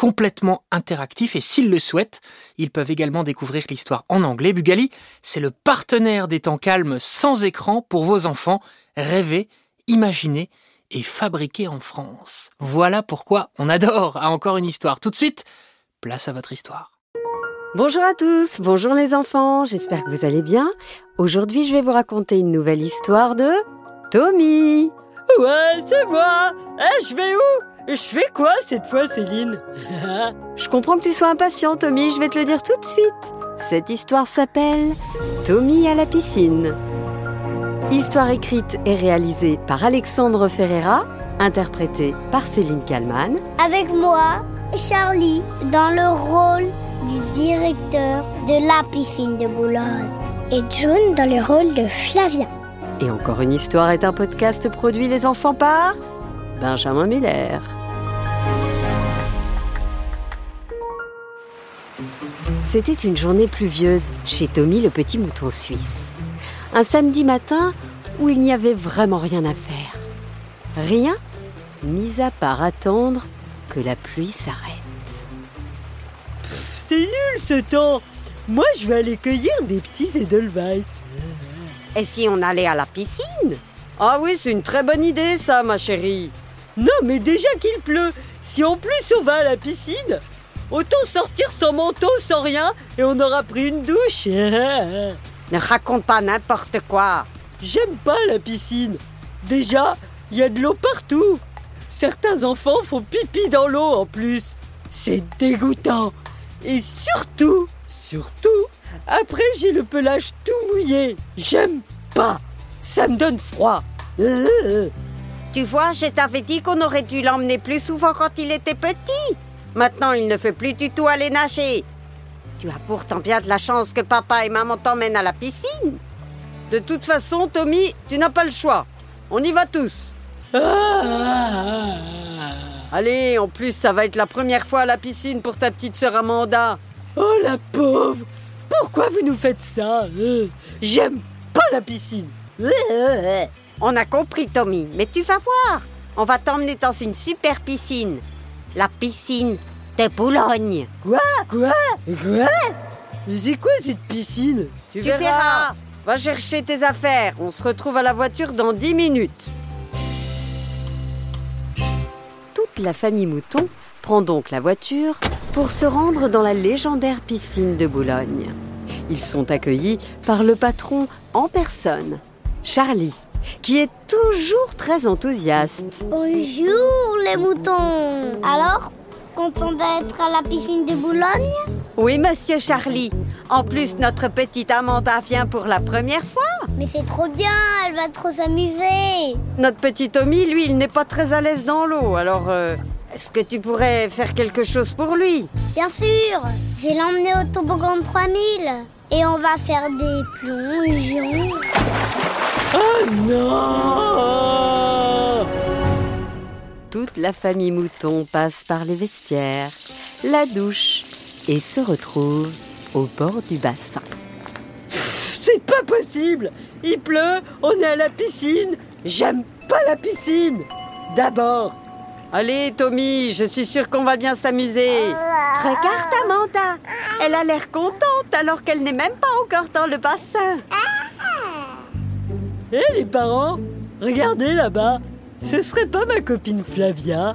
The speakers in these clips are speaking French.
complètement interactifs et s'ils le souhaitent, ils peuvent également découvrir l'histoire en anglais. Bugali, c'est le partenaire des temps calmes sans écran pour vos enfants. Rêver, imaginer et fabriquer en France. Voilà pourquoi on adore à encore une histoire. Tout de suite, place à votre histoire. Bonjour à tous, bonjour les enfants, j'espère que vous allez bien. Aujourd'hui, je vais vous raconter une nouvelle histoire de Tommy. Ouais, c'est moi. Eh, je vais où? Je fais quoi cette fois, Céline Je comprends que tu sois impatient, Tommy, je vais te le dire tout de suite. Cette histoire s'appelle Tommy à la piscine. Histoire écrite et réalisée par Alexandre Ferreira, interprétée par Céline Kallmann. Avec moi, Charlie, dans le rôle du directeur de la piscine de Boulogne. Et June dans le rôle de Flavien. Et encore une histoire est un podcast produit les enfants par Benjamin Miller. C'était une journée pluvieuse chez Tommy le petit mouton suisse. Un samedi matin où il n'y avait vraiment rien à faire. Rien, mis à part attendre que la pluie s'arrête. C'est nul ce temps. Moi, je vais aller cueillir des petits Edelweiss. Et si on allait à la piscine? Ah oui, c'est une très bonne idée ça, ma chérie. Non, mais déjà qu'il pleut, si en plus on va à la piscine, autant sortir sans manteau, sans rien, et on aura pris une douche. Ne raconte pas n'importe quoi. J'aime pas la piscine. Déjà, il y a de l'eau partout. Certains enfants font pipi dans l'eau en plus. C'est dégoûtant. Et surtout, surtout, après j'ai le pelage tout mouillé. J'aime pas. Ça me donne froid. Tu vois, je t'avais dit qu'on aurait dû l'emmener plus souvent quand il était petit. Maintenant, il ne fait plus du tout aller nager. Tu as pourtant bien de la chance que papa et maman t'emmènent à la piscine. De toute façon, Tommy, tu n'as pas le choix. On y va tous. Ah. Allez, en plus, ça va être la première fois à la piscine pour ta petite sœur Amanda. Oh la pauvre Pourquoi vous nous faites ça euh? J'aime pas la piscine. On a compris, Tommy, mais tu vas voir. On va t'emmener dans une super piscine. La piscine de Boulogne. Quoi? Quoi? Quoi? Mais c'est quoi cette piscine? Tu, verras. Va chercher tes affaires. On se retrouve à la voiture dans 10 minutes. Toute la famille Mouton prend donc la voiture pour se rendre dans la légendaire piscine de Boulogne. Ils sont accueillis par le patron en personne, Charlie, qui est toujours très enthousiaste. Bonjour les moutons. Alors, content d'être à la piscine de Boulogne? Oui, monsieur Charlie. En plus, notre petite Amanda vient pour la première fois. Mais c'est trop bien, elle va trop s'amuser. Notre petit Tommy, lui, il n'est pas très à l'aise dans l'eau. Alors, euh, est-ce que tu pourrais faire quelque chose pour lui? Bien sûr, je vais l'emmener au toboggan de 3000. Et on va faire des plongeons. Oh non Toute la famille Mouton passe par les vestiaires, la douche et se retrouve au bord du bassin. C'est pas possible Il pleut, on est à la piscine. J'aime pas la piscine. D'abord, Allez, Tommy, je suis sûre qu'on va bien s'amuser. Regarde Amanda, elle a l'air contente alors qu'elle n'est même pas encore dans le bassin. Hé les parents, regardez là-bas. Ce serait pas ma copine Flavia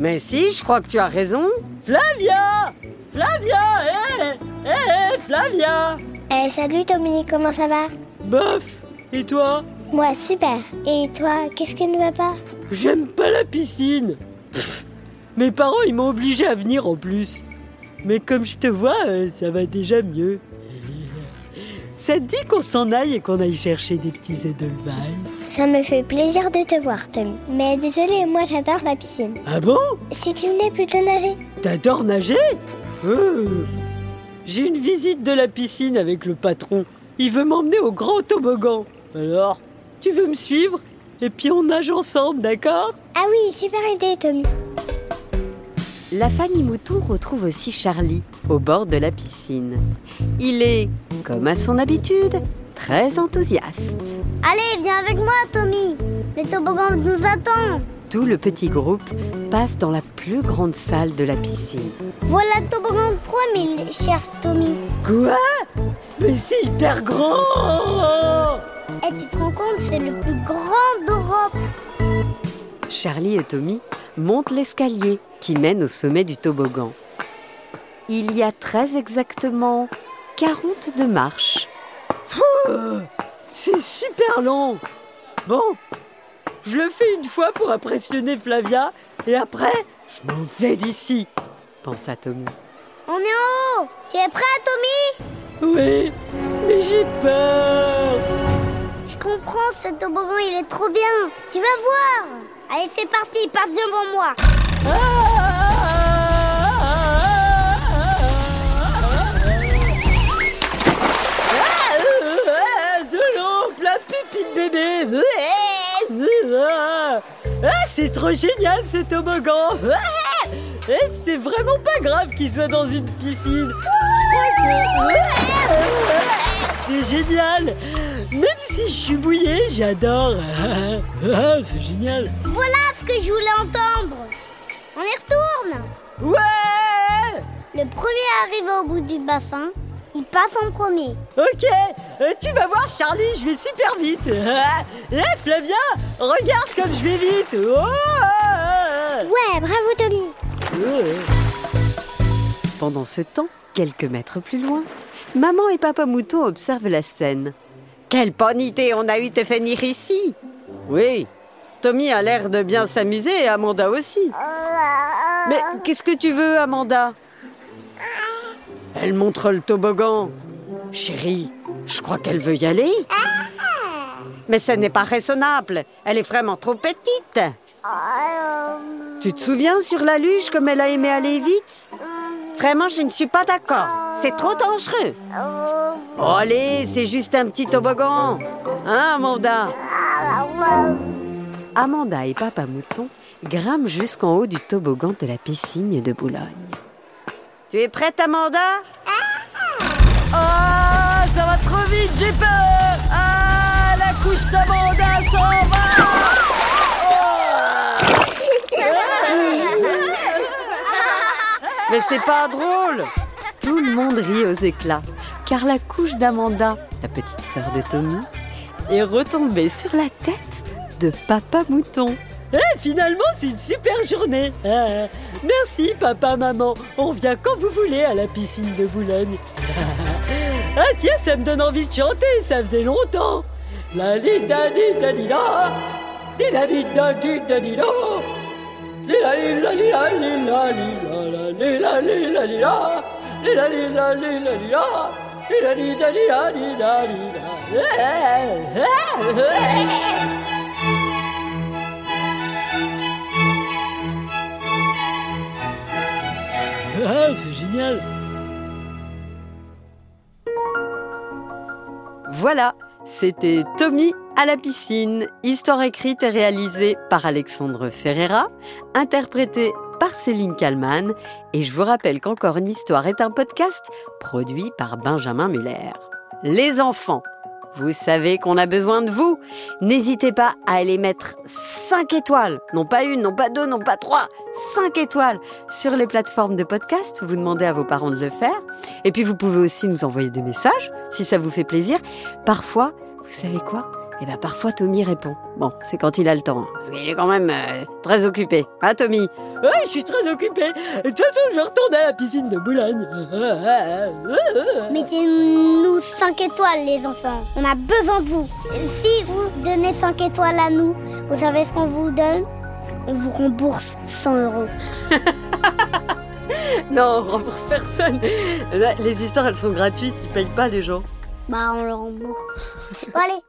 Mais si, je crois que tu as raison. Flavia Flavia Hé Hé Flavia Eh, salut Tommy, comment ça va? Bof Et toi? Moi, super. Et toi, qu'est-ce qui ne va pas? J'aime pas la piscine. Pff, Mes parents, ils m'ont obligé à venir en plus. Mais comme je te vois, euh, ça va déjà mieux. Ça te dit qu'on s'en aille et qu'on aille chercher des petits Edelweiss Ça me fait plaisir de te voir, Tommy. Mais désolé, moi j'adore la piscine. Ah bon? Si tu venais plutôt nager. T'adores nager? Euh, J'ai une visite de la piscine avec le patron. Il veut m'emmener au grand toboggan. Alors, tu veux me suivre? Et puis on nage ensemble, d'accord? Ah oui, super idée, Tommy. La famille Mouton retrouve aussi Charlie au bord de la piscine. Il est, comme à son habitude, très enthousiaste. Allez, viens avec moi, Tommy. Le toboggan nous attend. Tout le petit groupe passe dans la plus grande salle de la piscine. Voilà le toboggan de 3000, cher Tommy. Quoi? Mais c'est hyper grand Et tu te rends compte, c'est le plus grand d'Europe. Charlie et Tommy montent l'escalier qui mène au sommet du toboggan. Il y a très exactement 42 marches. Euh, C'est super long Bon, je le fais une fois pour impressionner Flavia et après, je m'en vais d'ici. pensa Tommy. On est en haut. Tu es prêt, Tommy? Oui, mais j'ai peur Je comprends, ce toboggan, il est trop bien. Tu vas voir. Allez, c'est parti, passe devant moi. De Ah, C'est trop génial ce toboggan. Eh, C'est vraiment pas grave qu'il soit dans une piscine. C'est génial. Même si je suis mouillé, j'adore. Ah, C'est génial. Voilà ce que je voulais entendre. On y retourne. Ouais. Le premier arrivé au bout du bassin, il passe en premier. Ok, tu vas voir Charlie, je vais super vite. Eh Flavia, regarde comme je vais vite. Oh Ouais, bravo, Tommy. Pendant ce temps, quelques mètres plus loin, maman et papa mouton observent la scène. Quelle bonne idée on a eu de venir ici. Oui, Tommy a l'air de bien s'amuser et Amanda aussi. Mais qu'est-ce que tu veux, Amanda? Elle montre le toboggan. Chérie, je crois qu'elle veut y aller. Mais ce n'est pas raisonnable. Elle est vraiment trop petite. Tu te souviens sur la luge comme elle a aimé aller vite? Vraiment, je ne suis pas d'accord. C'est trop dangereux. Allez, c'est juste un petit toboggan. Hein, Amanda? Amanda et Papa Mouton grimpent jusqu'en haut du toboggan de la piscine de Boulogne. Tu es prête, Amanda? Vite, j'ai peur Ah, la couche d'Amanda s'en va Mais c'est pas drôle Tout le monde rit aux éclats, car la couche d'Amanda, la petite sœur de Tommy, est retombée sur la tête de Papa Mouton. Eh, finalement, c'est une super journée. Ah, merci, papa, maman. On vient quand vous voulez à la piscine de Boulogne. Ah, tiens, ça me donne envie de chanter. Ça faisait longtemps. La li da di da di da. Di da la li la la la. Eh, eh, eh. Ah, c'est génial Voilà, c'était Tommy à la piscine, histoire écrite et réalisée par Alexandre Ferreira, interprétée par Céline Kallmann, et je vous rappelle qu'Encore une histoire est un podcast produit par Benjamin Muller. Les enfants, vous savez qu'on a besoin de vous. N'hésitez pas à aller mettre 5 étoiles, non pas une, non pas deux, non pas trois, 5 étoiles sur les plateformes de podcast. Vous demandez à vos parents de le faire. Et puis vous pouvez aussi nous envoyer des messages si ça vous fait plaisir. Parfois, vous savez quoi? Eh bien parfois Tommy répond. Bon, c'est quand il a le temps. hein, Parce qu'il est quand même euh, très occupé. Hein Tommy? Ouais, je suis très occupé. De toute façon, je retourne à la piscine de Boulogne. Mettez-nous 5 étoiles, les enfants. On a besoin de vous. Si vous donnez 5 étoiles à nous, vous savez ce qu'on vous donne? On vous rembourse 100 euros. Non, on rembourse personne. Les histoires, elles sont gratuites, ils payent pas les gens. Bah, on le rembourse. Bon, allez,